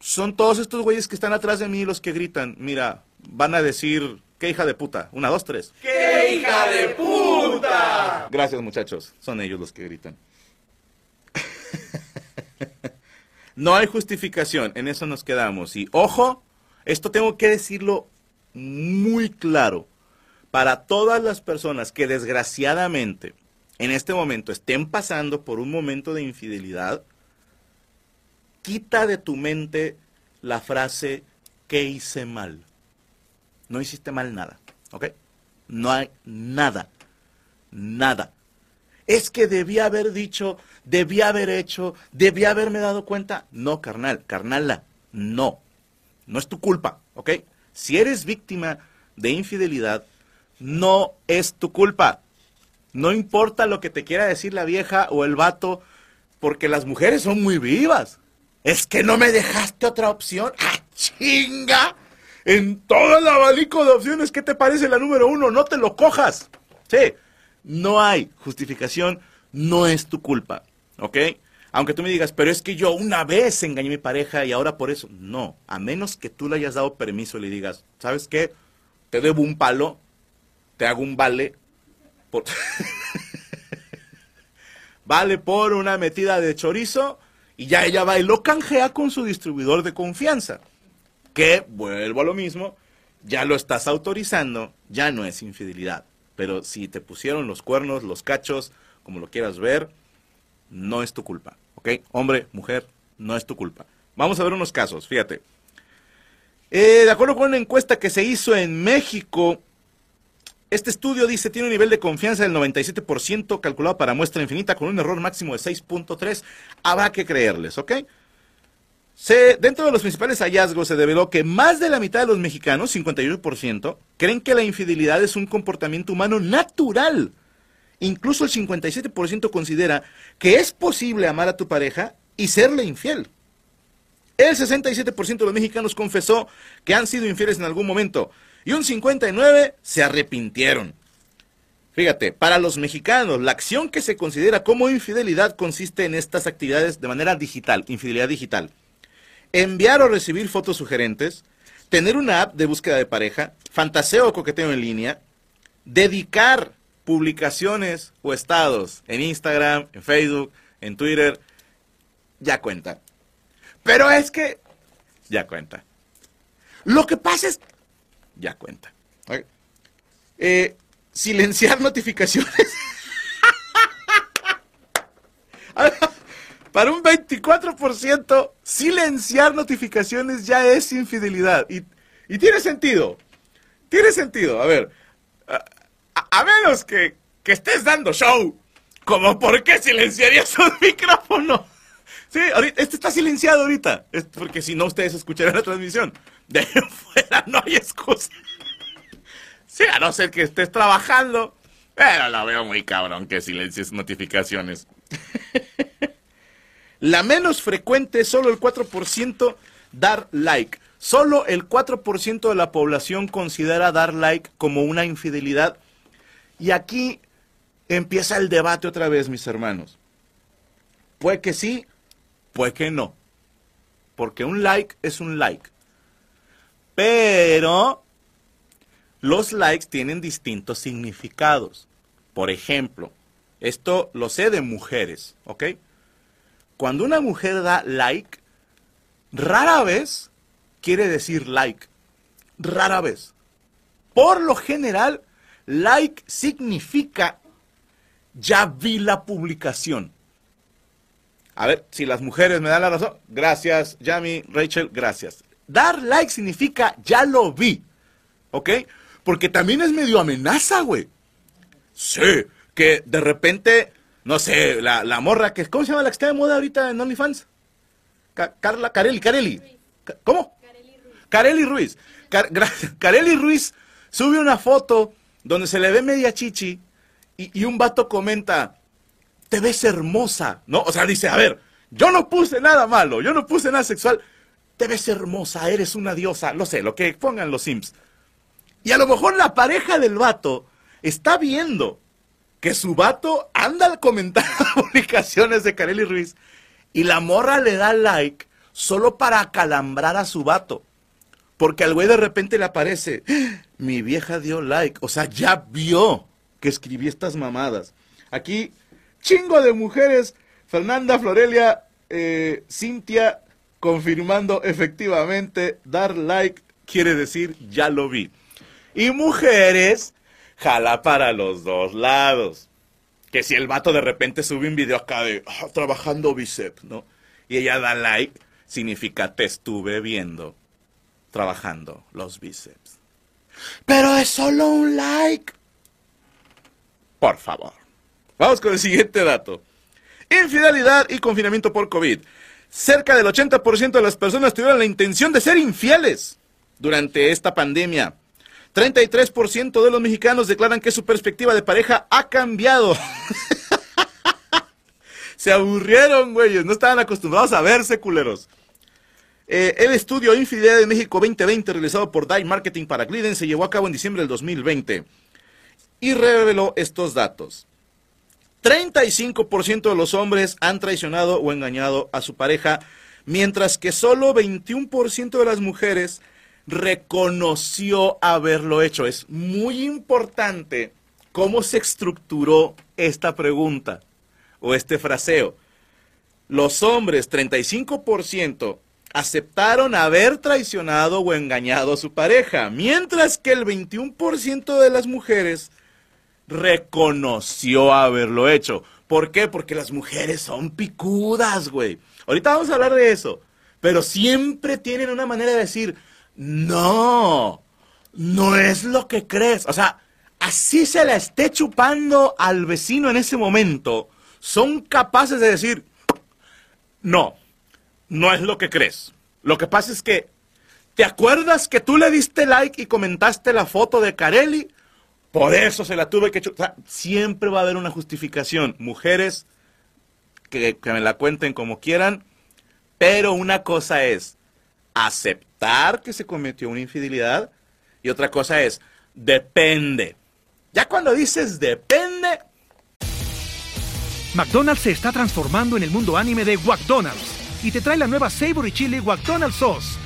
son todos estos güeyes que están atrás de mí los que gritan. Mira, van a decir, ¿qué hija de puta? Una, dos, tres. ¡Qué hija de puta! Gracias muchachos, son ellos los que gritan. no hay justificación, en eso nos quedamos. Y ojo, esto tengo que decirlo muy claro. Para todas las personas que desgraciadamente en este momento estén pasando por un momento de infidelidad, quita de tu mente la frase ¿qué hice mal? No hiciste mal nada, ¿ok? No hay nada, nada. Es que debía haber dicho, debía haber hecho, debía haberme dado cuenta. No, carnal, carnala, no. No es tu culpa, ¿ok? Si eres víctima de infidelidad, no es tu culpa. No importa lo que te quiera decir la vieja o el vato, porque las mujeres son muy vivas. Es que no me dejaste otra opción. ¡Ah, chinga! En todo el abanico de opciones, ¿qué te parece la número uno? No te lo cojas. Sí, no hay justificación, no es tu culpa, ¿ok? Aunque tú me digas, pero es que yo una vez engañé a mi pareja y ahora por eso. No, a menos que tú le hayas dado permiso y le digas, ¿sabes qué? Te debo un palo, te hago un vale vale por una metida de chorizo y ya ella va y lo canjea con su distribuidor de confianza. Que, vuelvo a lo mismo, ya lo estás autorizando, ya no es infidelidad. Pero si te pusieron los cuernos, los cachos, como lo quieras ver, no es tu culpa. ¿Ok? Hombre, mujer, no es tu culpa. Vamos a ver unos casos, fíjate. Eh, de acuerdo con una encuesta que se hizo en México, este estudio dice tiene un nivel de confianza del 97% calculado para muestra infinita con un error máximo de 6.3. Habrá que creerles, ¿ok? Se, dentro de los principales hallazgos se develó que más de la mitad de los mexicanos, 51%, creen que la infidelidad es un comportamiento humano natural. Incluso el 57% considera que es posible amar a tu pareja y serle infiel. El 67% de los mexicanos confesó que han sido infieles en algún momento y un 59% se arrepintieron. Fíjate, para los mexicanos, la acción que se considera como infidelidad consiste en estas actividades de manera digital, infidelidad digital. Enviar o recibir fotos sugerentes, tener una app de búsqueda de pareja, fantaseo o coqueteo en línea, dedicar publicaciones o estados en Instagram, en Facebook, en Twitter, ya cuenta. Pero es que ya cuenta. Lo que pasa es ya cuenta. Eh, silenciar notificaciones. Para un 24%, silenciar notificaciones ya es infidelidad. Y, tiene sentido. Tiene sentido. A ver, a, menos que, que, estés dando show. Como, ¿por qué silenciarías un micrófono? Sí, ahorita, este está silenciado ahorita. Es porque si no, ustedes escucharán la transmisión. De fuera no hay excusa. Sí, a no ser que estés trabajando. Pero lo veo muy cabrón que silencies notificaciones. La menos frecuente, solo el 4% dar like. Solo el 4% de la población considera dar like como una infidelidad. Y aquí empieza el debate otra vez, mis hermanos. Puede que sí, puede que no. Porque un like es un like. Pero los likes tienen distintos significados. Por ejemplo, esto lo sé de mujeres, ¿ok? Cuando una mujer da like, rara vez quiere decir like. Rara vez. Por lo general, like significa ya vi la publicación. A ver, si las mujeres me dan la razón. Gracias, Yami, Rachel, gracias. Dar like significa ya lo vi. ¿Ok? Porque también es medio amenaza, güey. Sí, que de repente no sé, la, la morra que, ¿cómo se llama la que está de moda ahorita en OnlyFans? Carla, Carelli, Carelli. ¿Cómo? Carelli Ruiz. Carelli Ruiz sube una foto donde se le ve media chichi y, y, un vato comenta, te ves hermosa, ¿no? O sea, dice, a ver, yo no puse nada malo, yo no puse nada sexual, te ves hermosa, eres una diosa, no sé, lo que pongan los Sims. Y a lo mejor la pareja del vato está viendo que su vato anda al comentar publicaciones de Carelli Ruiz y la morra le da like solo para acalambrar a su vato. Porque al güey de repente le aparece, mi vieja dio like, o sea, ya vio que escribí estas mamadas. Aquí, chingo de mujeres, Fernanda, Florelia, eh, Cintia, confirmando efectivamente, dar like quiere decir ya lo vi. Y mujeres, jala para los dos lados. Que si el vato de repente sube un video acá de ah, trabajando bíceps, ¿no? Y ella da like, significa te estuve viendo trabajando los bíceps. Pero es solo un like. Por favor. Vamos con el siguiente dato. Infidelidad y confinamiento por COVID. Cerca del 80% de las personas tuvieron la intención de ser infieles durante esta pandemia. 33% de los mexicanos declaran que su perspectiva de pareja ha cambiado. Se aburrieron, güeyes. No estaban acostumbrados a verse, culeros. Eh, el estudio Infidelidad de México 2020, realizado por DAI Marketing para Gliden, se llevó a cabo en diciembre del 2020 y reveló estos datos. 35% de los hombres han traicionado o engañado a su pareja, mientras que solo 21% de las mujeres reconoció haberlo hecho. Es muy importante cómo se estructuró esta pregunta o este fraseo. Los hombres, 35%, aceptaron haber traicionado o engañado a su pareja, mientras que el 21% de las mujeres reconoció haberlo hecho. ¿Por qué? Porque las mujeres son picudas, güey. Ahorita vamos a hablar de eso. Pero siempre tienen una manera de decir, no, no es lo que crees. O sea, así se la esté chupando al vecino en ese momento, son capaces de decir, no, no es lo que crees. Lo que pasa es que, ¿te acuerdas que tú le diste like y comentaste la foto de Carelli? Por eso se la tuve que chupar. siempre va a haber una justificación. Mujeres, que, que me la cuenten como quieran, pero una cosa es aceptar que se cometió una infidelidad y otra cosa es depende. Ya cuando dices depende... McDonald's se está transformando en el mundo anime de McDonald's y te trae la nueva Savory Chili McDonald's Sauce.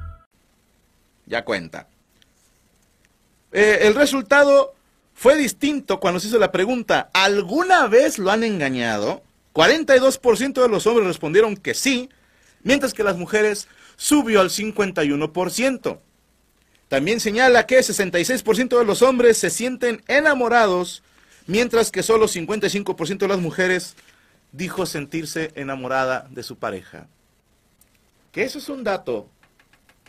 Ya cuenta. Eh, el resultado fue distinto cuando se hizo la pregunta, ¿alguna vez lo han engañado? 42% de los hombres respondieron que sí, mientras que las mujeres subió al 51%. También señala que 66% de los hombres se sienten enamorados, mientras que solo 55% de las mujeres dijo sentirse enamorada de su pareja. Que eso es un dato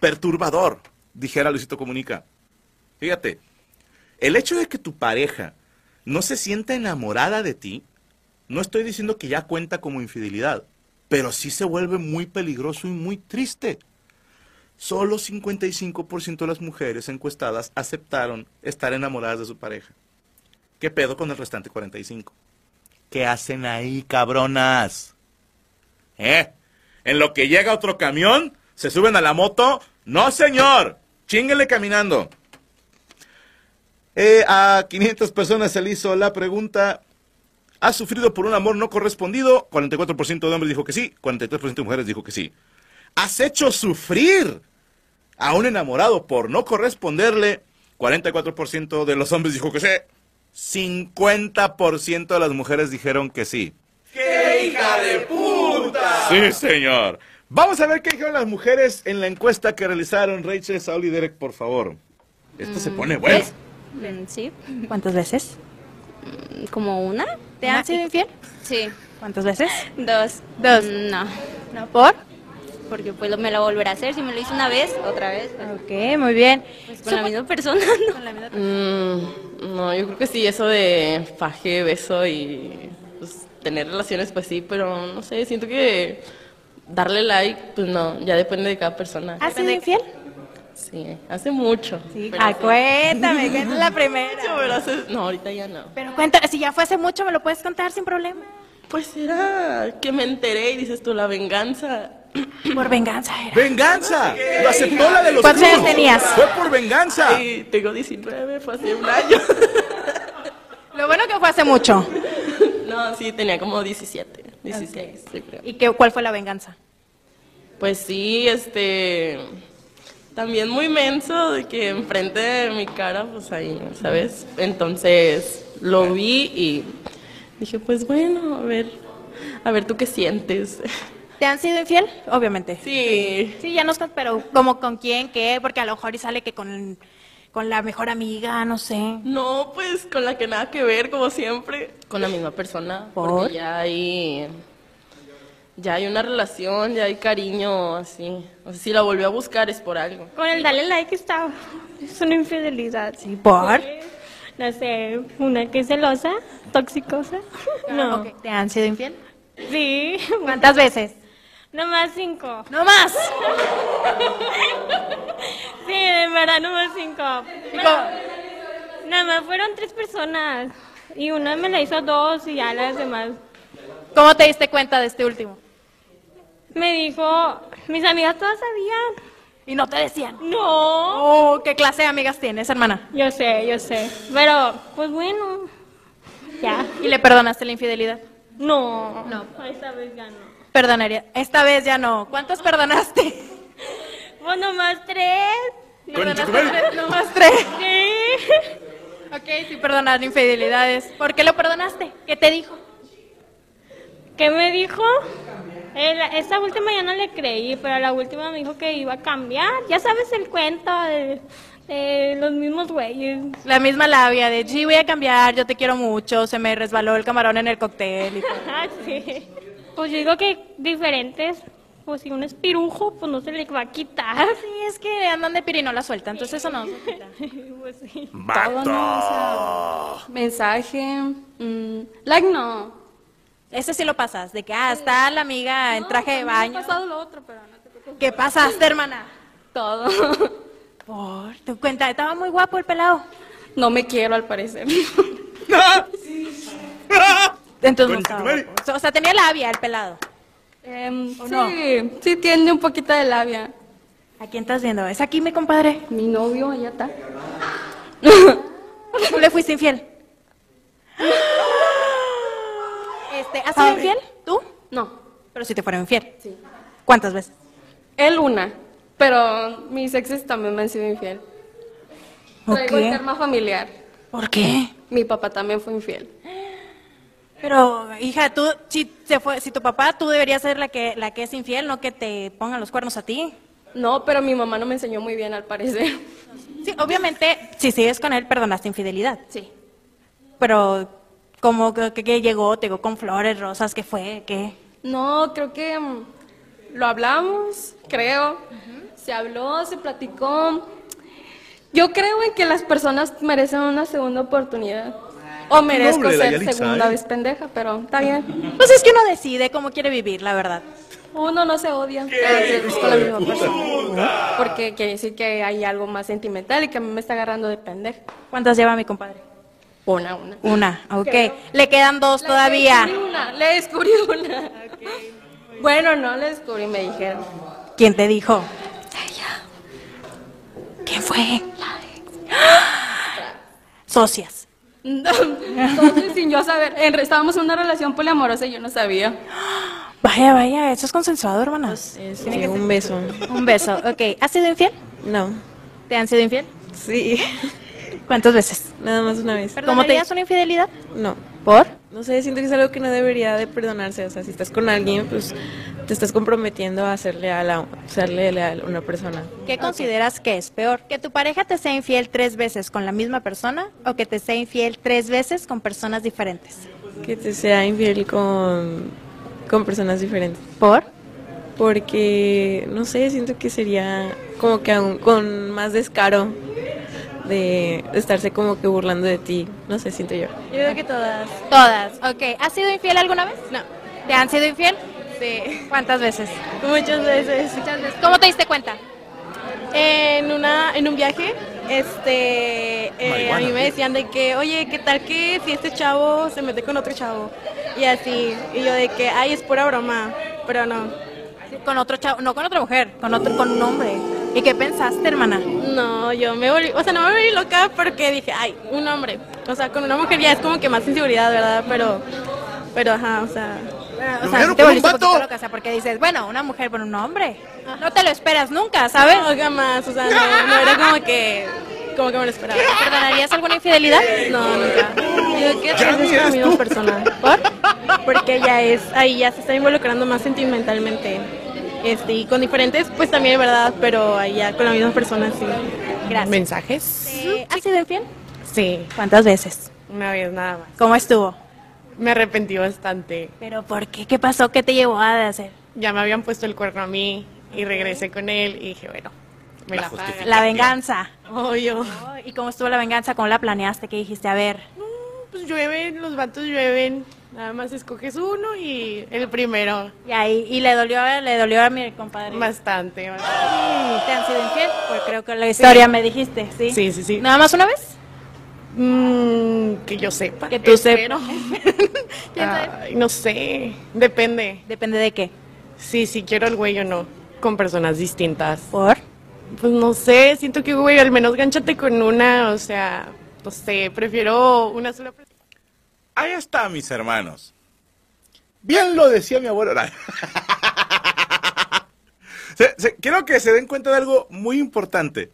perturbador dijera Luisito Comunica. Fíjate, el hecho de que tu pareja no se sienta enamorada de ti, no estoy diciendo que ya cuenta como infidelidad, pero sí se vuelve muy peligroso y muy triste. Solo 55% de las mujeres encuestadas aceptaron estar enamoradas de su pareja. ¿Qué pedo con el restante 45? ¿Qué hacen ahí, cabronas? ¿Eh? En lo que llega otro camión, se suben a la moto. No, señor Chinguele caminando. Eh, a 500 personas se le hizo la pregunta. ¿Has sufrido por un amor no correspondido? 44% de hombres dijo que sí, 43% de mujeres dijo que sí. ¿Has hecho sufrir a un enamorado por no corresponderle? 44% de los hombres dijo que sí. 50% de las mujeres dijeron que sí. ¡Qué hija de puta! Sí, señor. Vamos a ver qué dijeron las mujeres en la encuesta que realizaron Rachel, Saul y Derek, por favor. Esto se pone bueno. Mm, Sí, ¿Cuántas veces? mm, como una. ¿Te han sido infiel? Sí, ¿Cuántas veces? dos. Dos. Mm, No, ¿No? ¿Por? porque pues me lo volverá a hacer. Si me lo hizo una vez, otra vez. pues, Ok, muy bien. pues, con la misma persona. ¿no? Mm, no, yo creo que sí, eso de faje, beso y pues, tener relaciones, pues sí, pero no sé, siento que darle like, pues no, ya depende de cada persona. ¿Has sido infiel? Sí, hace mucho. pero Ah, hace cuéntame, que es la mucho, primera. pero hace- no, ahorita ya no. Pero cuéntame, si ya fue hace mucho, ¿me lo puedes contar sin problema? Pues era que me enteré y dices tú, la venganza. Por venganza era. ¡Venganza! Lo aceptó la de los ¿Cuántos años tenías? Fue por venganza. Ay, tengo 19, fue hace un año. Lo bueno que fue hace mucho. no, sí, tenía como 17, 16, sí, creo. ¿Y qué, cuál fue la venganza? Pues sí, este. También muy menso de que enfrente de mi cara, pues ahí, ¿sabes? Entonces lo vi y dije, pues bueno, a ver, a ver tú qué sientes. ¿Te han sido infiel? Obviamente. Sí, Sí, ya nos con- pero como con quién, qué, porque a lo mejor y sale que con, con la mejor amiga, no sé. no, pues con la que nada que ver, como siempre. Con la misma persona, ¿Por? porque ya hay. Ya hay una relación, ya hay cariño, así. O sea, si la volvió a buscar es por algo. Con el darle like está. Es una infidelidad. Sí, ¿por? No sé, una que es celosa, toxicosa. No. Ok, ¿Te han sido infiel? Sí. ¿Cuántas veces? Nomás cinco. ¡No más! Sí, de verdad, nomás cinco. Pero nada más fueron tres personas. Y una me la hizo dos y ya las demás. ¿Cómo te diste cuenta de este último? Me dijo, mis amigas todas sabían. Y no te decían. No. Oh, ¿Qué clase de amigas tienes, hermana? Yo sé, yo sé. Pero, pues bueno. Ya. ¿Y le perdonaste la infidelidad? No. No. Esta vez ya no. Perdonaría. Esta vez ya no. ¿Cuántos perdonaste? Pues nomás tres. Concha tu Perdonaste tres, nomás tres. Sí. Ok, sí perdonar infidelidades. ¿Por qué lo perdonaste? ¿Qué te dijo? ¿Qué me dijo? El- esta última ya no le creí, pero la última me dijo que iba a cambiar. Ya sabes el cuento de, de los mismos güeyes. La misma labia de, sí, voy a cambiar, yo te quiero mucho, se me resbaló el camarón en el cóctel. y todo. Ah, sí. Pues yo digo que diferentes. Pues si un es pirujo, pues no se le va a quitar. Sí, es que andan de pirinola suelta, entonces eso no. se quita. Pues sí. ¡Vato! Mensaje. mm, like no. Ese sí lo pasas, de que, ah, está la amiga en traje de baño. Me ha pasado lo otro, pero no te preocupes. ¿Qué pasaste, hermana? Todo. Por tu cuenta, estaba muy guapo el pelado. No me quiero al parecer. Entonces, o sea, tenía labia el pelado. Em, ¿O sí, no? sí tiene un poquito de labia. ¿A quién estás viendo? ¿Es aquí, mi compadre? Mi novio, allá está. ¿Tú le fuiste infiel? Este, ¿Has sido infiel? ¿Tú? No, Pero si te fueron infiel. sí. ¿Cuántas veces? Él una, pero mis exes también me han sido infiel. Traigo el Ok. karma familiar. ¿Por qué? Mi papá también fue infiel. Pero, hija, tú, si, se fue, si tu papá, tú deberías ser la que, la que es infiel, no que te pongan los cuernos a ti. No, pero mi mamá no me enseñó muy bien al parecer. Sí, obviamente, si sigues con él, perdonaste infidelidad. Sí. Pero, ¿cómo que, que llegó? ¿Te llegó con flores, rosas? ¿Qué fue? ¿Qué? No, creo que mm, lo hablamos, creo. Se habló, se platicó. Yo creo en que las personas merecen una segunda oportunidad. O merezco Noble, la ser Yalitza, segunda ¿eh? vez pendeja, pero está bien. Pues es que uno decide cómo quiere vivir, la verdad. Uno no se odia la misma persona. Porque quiere decir que hay algo más sentimental y que a mí me está agarrando de pendeja. ¿Cuántas lleva mi compadre? Una, una. Una, ok. Le quedan dos todavía. Le descubrí una, le descubrí una. Bueno, no le descubrí, me dijeron. ¿Quién te dijo? ¿Quién fue? Socias. Entonces, sin yo saber, en- estábamos en una relación poliamorosa y yo no sabía. Vaya, vaya, eso es consensuado, hermanas. Sí, un beso. Un beso, ok. ¿Has sido infiel? No. ¿Te han sido infiel? Sí. ¿Cuántas veces? Nada más una vez. ¿Cómo te una infidelidad? No. ¿Por? No sé, siento que es algo que no debería de perdonarse. O sea, si estás con alguien, pues te estás comprometiendo a ser leal a, serle leal a una persona. ¿Qué consideras que es peor? ¿Que tu pareja te sea infiel tres veces con la misma persona o que te sea infiel tres veces con personas diferentes? Que te sea infiel con, con personas diferentes. ¿Por? Porque, no sé, siento que sería como que aún con más descaro de estarse como que burlando de ti. No sé, siento yo. Yo creo que todas. Todas, ok. ¿Has sido infiel alguna vez? No. ¿Te han sido infiel? Sí. ¿Cuántas veces? Muchas veces. Muchas veces. ¿Cómo te diste cuenta? En, una, en un viaje, este, eh, a mí me decían de que, oye, ¿qué tal que si este chavo se mete con otro chavo? Y así, y yo de que, ay, es pura broma, pero no. Con otro chavo, no con otra mujer, con otro, con un hombre. ¿Y qué pensaste, hermana? No, yo me volví, o sea, no me volví loca porque dije, ay, un hombre. O sea, con una mujer ya es como que más inseguridad, ¿verdad? Pero, pero ajá, o sea. O sea, te volviste un poquito loca, o sea, porque dices, bueno, una mujer con un hombre. No te lo esperas nunca, ¿sabes? No, jamás, o sea, no, no era como que, como que me lo esperaba. ¿Perdonarías alguna infidelidad? No, nunca. Yo creo que Ya con la misma persona. ¿Por? Porque ya es, ahí ya se está involucrando más sentimentalmente. Este, y con diferentes, pues también, ¿verdad? Pero ahí ya con la misma persona, sí. Gracias. ¿Mensajes? Eh, ¿Has sido infiel? Sí. ¿Cuántas veces? Una vez nada más. ¿Cómo estuvo? Me arrepentí bastante. ¿Pero por qué? ¿Qué pasó? ¿Qué te llevó a hacer? Ya me habían puesto el cuerno a mí y regresé con él y dije, bueno, me la, pagan. La venganza. Obvio. ¿Y cómo estuvo la venganza? ¿Cómo la planeaste? ¿Qué dijiste? A ver. Pues llueven, los vatos llueven. Nada más escoges uno y el primero. Y ahí, y le dolió, le dolió a mi compadre. Bastante. ¿Te han sido infiel? Pues creo que la historia me dijiste, ¿sí? Sí, sí, sí. ¿Nada más una vez? Mm, que yo sepa. Que tú sepas. No sé. Depende. ¿Depende de qué? Sí, sí, quiero al güey o no. Con personas distintas. ¿Por? Pues no sé. Siento que, güey, al menos gánchate con una. O sea, no sé. Prefiero una sola persona. Ahí está, mis hermanos. Bien lo decía mi abuelo. Se- se- quiero que se den cuenta de algo muy importante.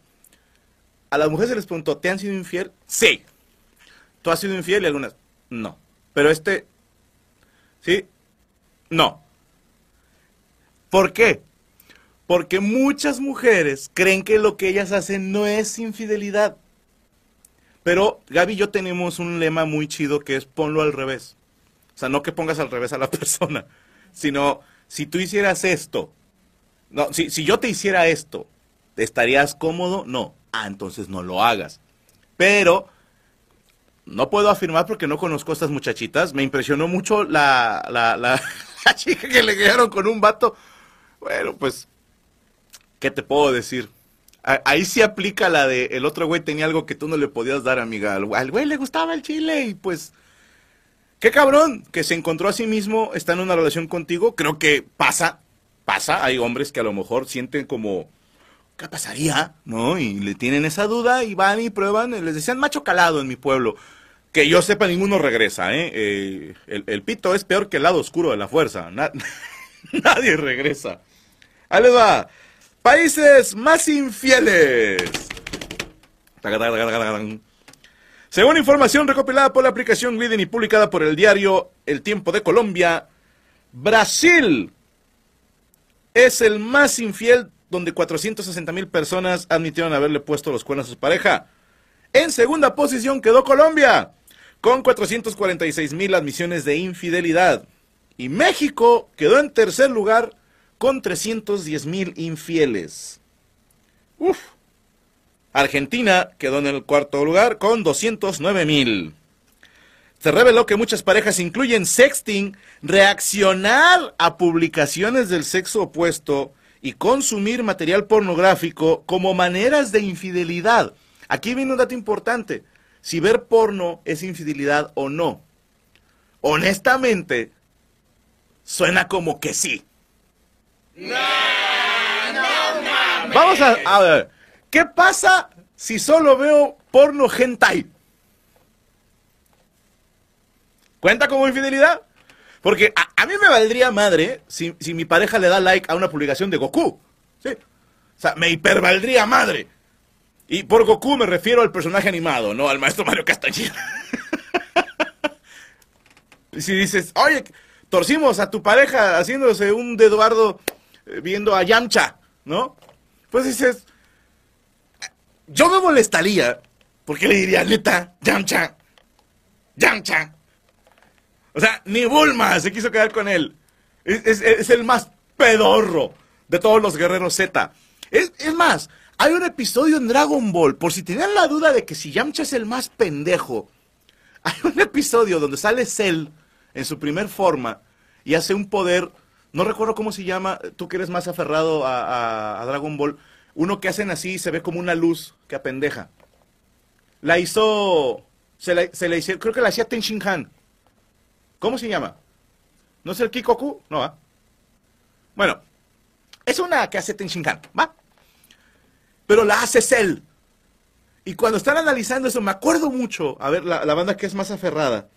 A las mujeres se les preguntó, ¿te han sido infiel? Sí. ¿Tú has sido infiel? Y algunas, no. Pero este, ¿sí? No. ¿Por qué? Porque muchas mujeres creen que lo que ellas hacen no es infidelidad. Pero Gaby y yo tenemos un lema muy chido que es ponlo al revés. O sea, no que pongas al revés a la persona, sino si tú hicieras esto, no, si, si yo te hiciera esto, ¿estarías cómodo? No. Ah, entonces no lo hagas. Pero no puedo afirmar porque no conozco a estas muchachitas. Me impresionó mucho la, la, la, la chica que le quedaron con un vato. Bueno, pues, ¿qué te puedo decir? Ahí sí aplica la de el otro güey tenía algo que tú no le podías dar, amiga. Al güey le gustaba el chile y pues qué cabrón que se encontró a sí mismo, está en una relación contigo. Creo que pasa, pasa. Hay hombres que a lo mejor sienten como ¿qué pasaría? ¿No? Y le tienen esa duda y van y prueban. Les decían macho calado en mi pueblo. Que yo sepa, ninguno regresa, ¿eh? Eh, el, el pito es peor que el lado oscuro de la fuerza. Na- nadie regresa. Ahí les va. Países más infieles. Según información recopilada por la aplicación Glidden y publicada por el diario El Tiempo de Colombia, Brasil es el más infiel donde 460 mil personas admitieron haberle puesto los cuernos a su pareja. En segunda posición quedó Colombia, con 446 mil admisiones de infidelidad. Y México quedó en tercer lugar con 310 mil infieles. Uf. Argentina quedó en el cuarto lugar con 209 mil. Se reveló que muchas parejas incluyen sexting, reaccionar a publicaciones del sexo opuesto y consumir material pornográfico como maneras de infidelidad. Aquí viene un dato importante. Si ver porno es infidelidad o no. Honestamente, suena como que sí. Vamos a, a ver. ¿Qué pasa si solo veo porno hentai? ¿Cuenta como infidelidad? Porque a, mí me valdría madre si, si, mi pareja le da like a una publicación de Goku. ¿sí? O sea, me hipervaldría madre. Y por Goku me refiero al personaje animado, no al maestro Mario Castañeda. si dices, oye, torcimos a tu pareja haciéndose un de Eduardo eh, viendo a Yamcha, ¿no? Pues dices, yo me molestaría, porque le diría, neta, Yamcha, Yamcha. O sea, ni Bulma se quiso quedar con él. Es, el más pedorro de todos los guerreros Z. Es más, hay un episodio en Dragon Ball, por si tenían la duda de que si Yamcha es el más pendejo, hay un episodio donde sale Cell en su primer forma y hace un poder, no recuerdo cómo se llama, tú que eres más aferrado a, Dragon Ball, uno que hacen así se ve como una luz que apendeja. La hizo, se la, se hicieron, creo que la hacía Ten Shin Han. ¿Cómo se llama? ¿No es el Kikoku? No, ¿va? Bueno, es una que hace Ten Shin Han, ¿va? Pero la hace Cell. Y cuando están analizando eso, me acuerdo mucho, a ver, la, banda que es más aferrada,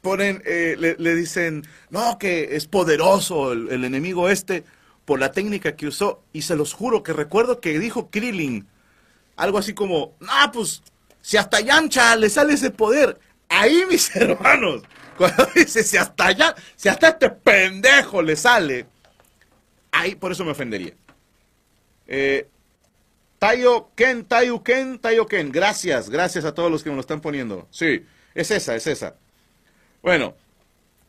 ponen, eh, le, dicen, no, que es poderoso el, enemigo este por la técnica que usó. Y se los juro que recuerdo que dijo Krillin, algo así como, no, pues, si hasta Yamcha le sale ese poder, ahí mis hermanos, cuando dice, si hasta allá, si hasta este pendejo le sale, ahí por eso me ofendería. Eh, Tayo Ken, Tayo Ken, Tayo Ken. Gracias, gracias a todos los que me lo están poniendo. Sí, es esa, es esa. Bueno,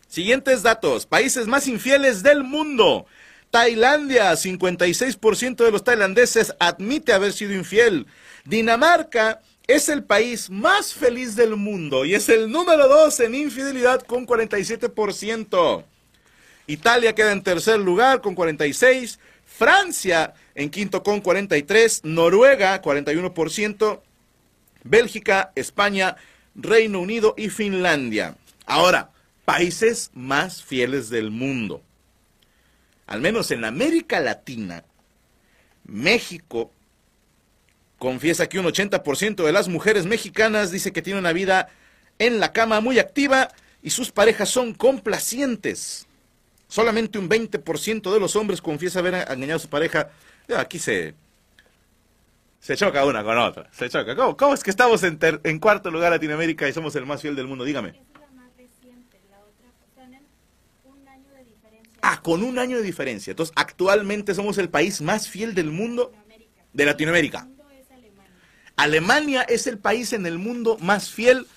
siguientes datos. Países más infieles del mundo. Tailandia, 56% de los tailandeses admite haber sido infiel. Dinamarca es el país más feliz del mundo y es el número 2 en infidelidad con 47%. Italia queda en tercer lugar con 46%. Francia en quinto con 43, Noruega 41%, Bélgica, España, Reino Unido y Finlandia. Ahora, países más fieles del mundo. Al menos en América Latina, México confiesa que un 80% de las mujeres mexicanas dice que tiene una vida en la cama muy activa y sus parejas son complacientes. Solamente un 20% de los hombres confiesa haber engañado a su pareja. Aquí se, se choca una con otra. Se choca. ¿Cómo, es que estamos en, en, cuarto lugar Latinoamérica y somos el más fiel del mundo? Dígame. Ah, con un año de diferencia. Entonces, actualmente somos el país más fiel del mundo de Latinoamérica. Alemania es el país en el mundo más fiel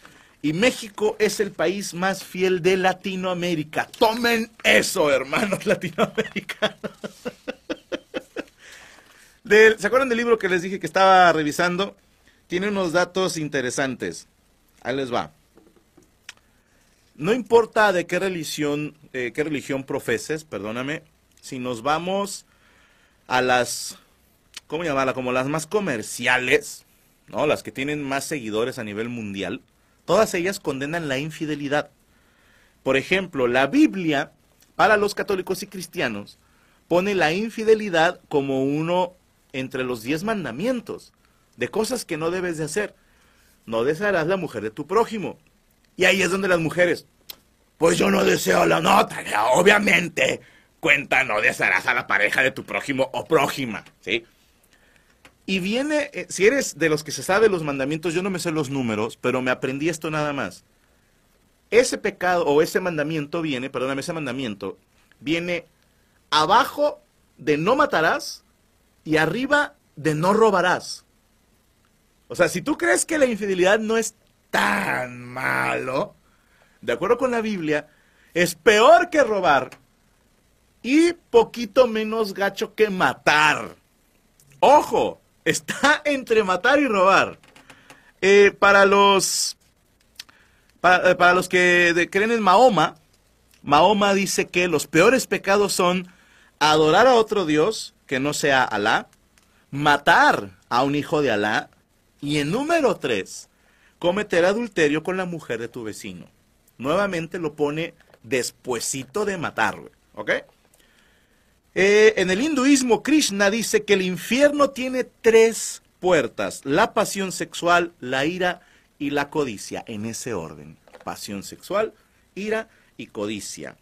y México es el país más fiel de Latinoamérica. Tomen eso, hermanos latinoamericanos. ¿Se acuerdan del libro que les dije que estaba revisando? Tiene unos datos interesantes. Ahí les va. No importa de qué religión, eh, qué religión profeses, perdóname, si nos vamos a las, ¿cómo llamarla? Como las más comerciales, ¿no? Las que tienen más seguidores a nivel mundial. Todas ellas condenan la infidelidad. Por ejemplo, la Biblia, para los católicos y cristianos, pone la infidelidad como uno entre los diez mandamientos de cosas que no debes de hacer. No desearás la mujer de tu prójimo. Y ahí es donde las mujeres, pues yo no deseo la nota, obviamente, cuenta, no desearás a la pareja de tu prójimo o prójima, ¿sí? Y viene, eh, si eres de los que se sabe los mandamientos, yo no me sé los números, pero me aprendí esto nada más. Ese pecado o ese mandamiento viene, perdóname, ese mandamiento viene abajo de no matarás y arriba de no robarás. O sea, si tú crees que la infidelidad no es tan malo, de acuerdo con la Biblia, es peor que robar y poquito menos gacho que matar. Ojo, Está entre matar y robar. Eh, para los para, eh, los que creen en Mahoma, Mahoma dice que los peores pecados son adorar a otro Dios que no sea Alá, matar a un hijo de Alá y en número tres, cometer adulterio con la mujer de tu vecino. Nuevamente lo pone despuesito de matar, ¿ok? Eh, en el hinduismo, Krishna dice que el infierno tiene tres puertas, la pasión sexual, la ira y la codicia, en ese orden. Pasión sexual, ira y codicia.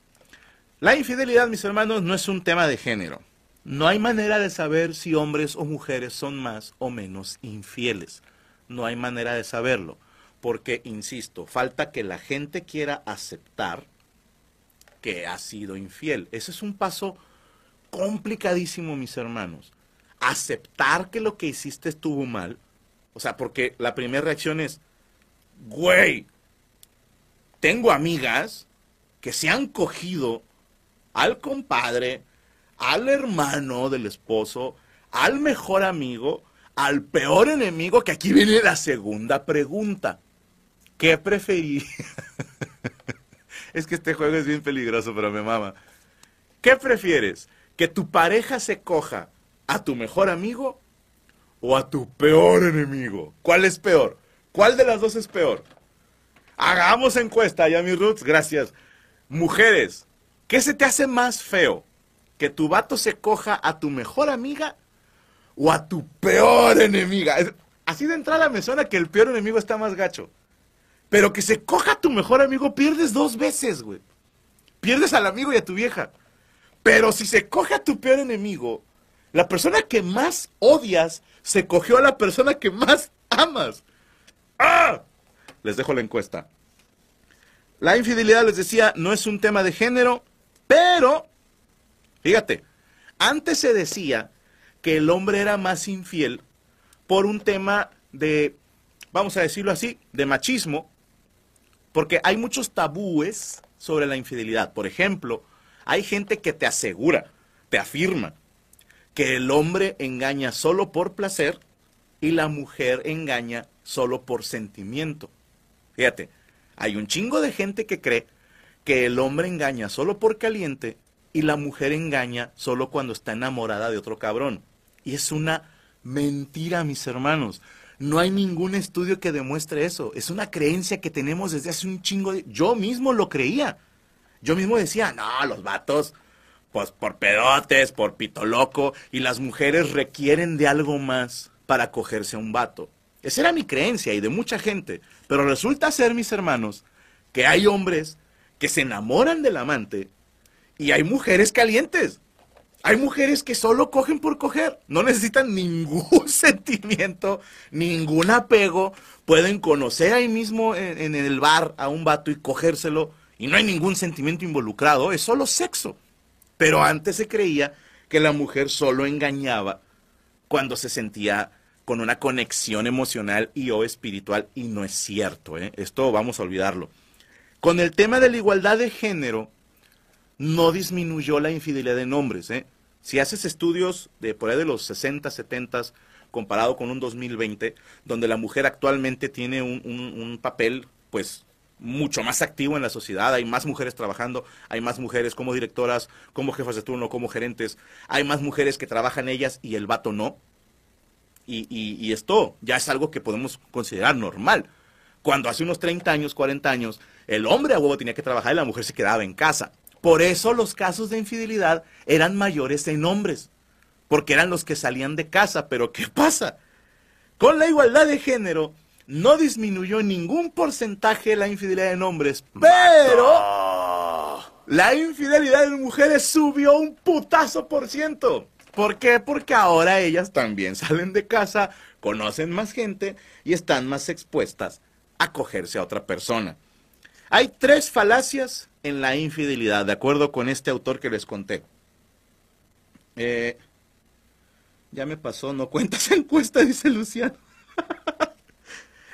La infidelidad, mis hermanos, no es un tema de género. No hay manera de saber si hombres o mujeres son más o menos infieles. No hay manera de saberlo. Porque, insisto, falta que la gente quiera aceptar que ha sido infiel. Ese es un paso complicadísimo, mis hermanos. Aceptar que lo que hiciste estuvo mal. O sea, porque la primera reacción es, güey, tengo amigas que se han cogido al compadre, al hermano del esposo, al mejor amigo, al peor enemigo, que aquí viene la segunda pregunta. ¿Qué preferí? es que este juego es bien peligroso, pero me mama. ¿Qué prefieres? ¿Que tu pareja se coja a tu mejor amigo o a tu peor enemigo? ¿Cuál es peor? ¿Cuál de las dos es peor? Hagamos encuesta, ya mis roots, gracias. Mujeres, ¿qué se te hace más feo? ¿Que tu vato se coja a tu mejor amiga o a tu peor enemiga? Así de entrada me suena que el peor enemigo está más gacho. Pero que se coja a tu mejor amigo, pierdes dos veces, güey. Pierdes al amigo y a tu vieja. Pero si se coge a tu peor enemigo, la persona que más odias se cogió a la persona que más amas. ¡Ah! Les dejo la encuesta. La infidelidad, les decía, no es un tema de género, pero, fíjate, antes se decía que el hombre era más infiel por un tema de, vamos a decirlo así, de machismo, porque hay muchos tabúes sobre la infidelidad. Por ejemplo, hay gente que te asegura, te afirma, que el hombre engaña solo por placer y la mujer engaña solo por sentimiento. Fíjate, hay un chingo de gente que cree que el hombre engaña solo por caliente y la mujer engaña solo cuando está enamorada de otro cabrón. Y es una mentira, mis hermanos. No hay ningún estudio que demuestre eso. Es una creencia que tenemos desde hace un chingo de... Yo mismo lo creía. Yo mismo decía, no, los vatos, pues por pedotes, por pito loco, y las mujeres requieren de algo más para cogerse a un vato. Esa era mi creencia y de mucha gente. Pero resulta ser, mis hermanos, que hay hombres que se enamoran del amante y hay mujeres calientes. Hay mujeres que solo cogen por coger, no necesitan ningún sentimiento, ningún apego, pueden conocer ahí mismo en, el bar a un vato y cogérselo y no hay ningún sentimiento involucrado, es solo sexo. Pero antes se creía que la mujer solo engañaba cuando se sentía con una conexión emocional y o espiritual y no es cierto, ¿eh? esto vamos a olvidarlo. Con el tema de la igualdad de género, no disminuyó la infidelidad en hombres. ¿eh? Si haces estudios de por ahí de los 60, 70, comparado con un 2020, donde la mujer actualmente tiene un, un papel, pues, mucho más activo en la sociedad, hay más mujeres trabajando, hay más mujeres como directoras, como jefas de turno, como gerentes, hay más mujeres que trabajan ellas y el vato no. Y, y, esto ya es algo que podemos considerar normal. Cuando hace unos 30 años, 40 años, el hombre a huevo tenía que trabajar y la mujer se quedaba en casa. Por eso los casos de infidelidad eran mayores en hombres, porque eran los que salían de casa. Pero ¿qué pasa? Con la igualdad de género no disminuyó en ningún porcentaje la infidelidad en hombres, pero la infidelidad en mujeres subió un putazo por ciento. ¿Por qué? Porque ahora ellas también salen de casa, conocen más gente y están más expuestas a cogerse a otra persona. Hay tres falacias en la infidelidad, de acuerdo con este autor que les conté. Eh, ya me pasó, no cuentas encuesta, dice Luciano.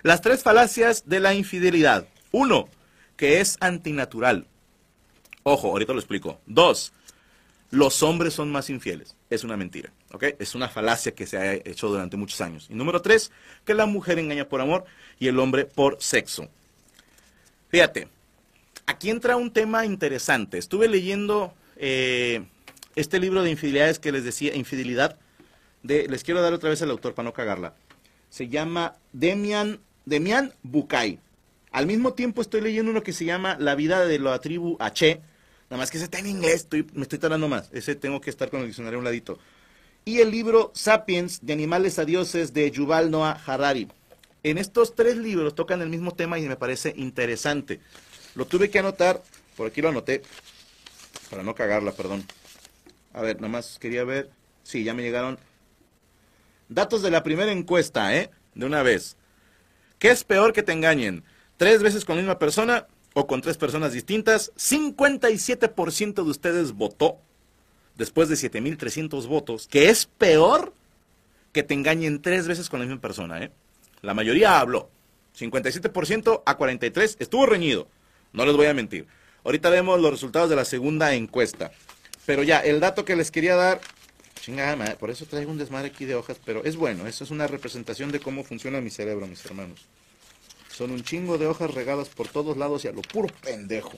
Las tres falacias de la infidelidad. Uno, que es antinatural. Ojo, ahorita lo explico. Dos, los hombres son más infieles. Es una mentira, ¿ok? Es una falacia que se ha hecho durante muchos años. Y número tres, que la mujer engaña por amor y el hombre por sexo. Fíjate, aquí entra un tema interesante. Estuve leyendo eh, este libro de infidelidades que les decía, infidelidad, de, les quiero dar otra vez al autor para no cagarla. Se llama Demian, Demian Bucay. Al mismo tiempo estoy leyendo uno que se llama La vida de la tribu H, Nada más que ese está en inglés, me estoy tardando más. Ese tengo que estar con el diccionario a un ladito. Y el libro Sapiens, de animales a dioses, de Yuval Noah Harari. En estos tres libros tocan el mismo tema y me parece interesante. Lo tuve que anotar, por aquí lo anoté, para no cagarla, perdón. A ver, nada más quería ver. Sí, ya me llegaron. Datos de la primera encuesta, ¿eh? De una vez. ¿Qué es peor que te engañen? ¿Tres veces con la misma persona o con tres personas distintas? 57% de ustedes votó, después de 7.300 votos, que es peor que te engañen tres veces con la misma persona, ¿eh? La mayoría habló. 57% a 43%. Estuvo reñido. No les voy a mentir. Ahorita vemos los resultados de la segunda encuesta. Pero ya, el dato que les quería dar, chingada por eso traigo un desmadre aquí de hojas, pero es bueno, eso es una representación de cómo funciona mi cerebro, mis hermanos. Son un chingo de hojas regadas por todos lados y a lo puro pendejo.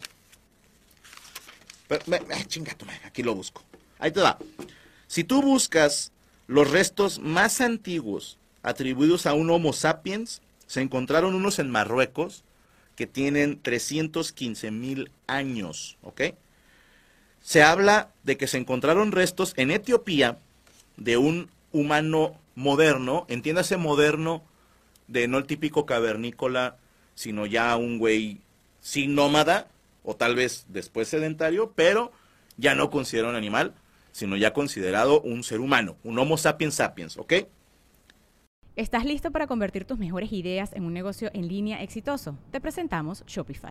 Pero, me, me- chinga aquí lo busco. Ahí te da. Si tú buscas los restos más antiguos atribuidos a un Homo sapiens, se encontraron unos en Marruecos que tienen 315 mil años, ¿ok? Se habla de que se encontraron restos en Etiopía de un humano moderno, entiéndase moderno, de no el típico cavernícola, sino ya un güey sí nómada, o tal vez después sedentario, pero ya no considerado un animal, sino ya considerado un ser humano, un Homo sapiens sapiens, ¿ok? ¿Estás listo para convertir tus mejores ideas en un negocio en línea exitoso? Te presentamos Shopify.